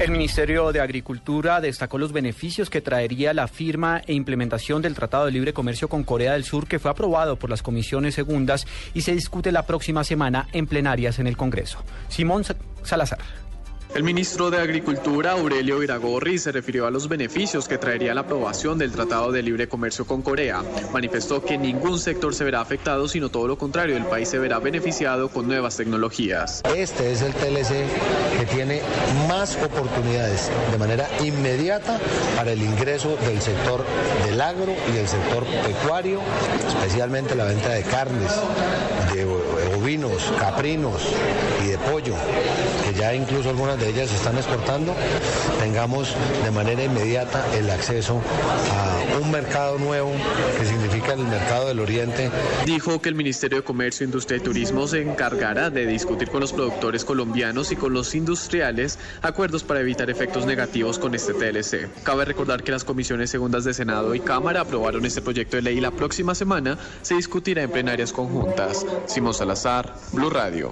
El Ministerio de Agricultura destacó los beneficios que traería la firma e implementación del Tratado de Libre Comercio con Corea del Sur, que fue aprobado por las comisiones segundas y se discute la próxima semana en plenarias en el Congreso. Simón Salazar. El ministro de Agricultura, Aurelio Iragorri, se refirió a los beneficios que traería la aprobación del Tratado de Libre Comercio con Corea. Manifestó que ningún sector se verá afectado, sino todo lo contrario, el país se verá beneficiado con nuevas tecnologías. Este es el TLC que tiene más oportunidades de manera inmediata para el ingreso del sector del agro y del sector pecuario, especialmente la venta de carnes, de ovinos, caprinos y de pollo, ya incluso algunas de ellas se están exportando, tengamos de manera inmediata el acceso a un mercado nuevo que significa el mercado del Oriente. Dijo que el Ministerio de Comercio, Industria y Turismo se encargará de discutir con los productores colombianos y con los industriales acuerdos para evitar efectos negativos con este TLC. Cabe recordar que las comisiones segundas de Senado y Cámara aprobaron este proyecto de ley y la próxima semana se discutirá en plenarias conjuntas. Simón Salazar, Blue Radio.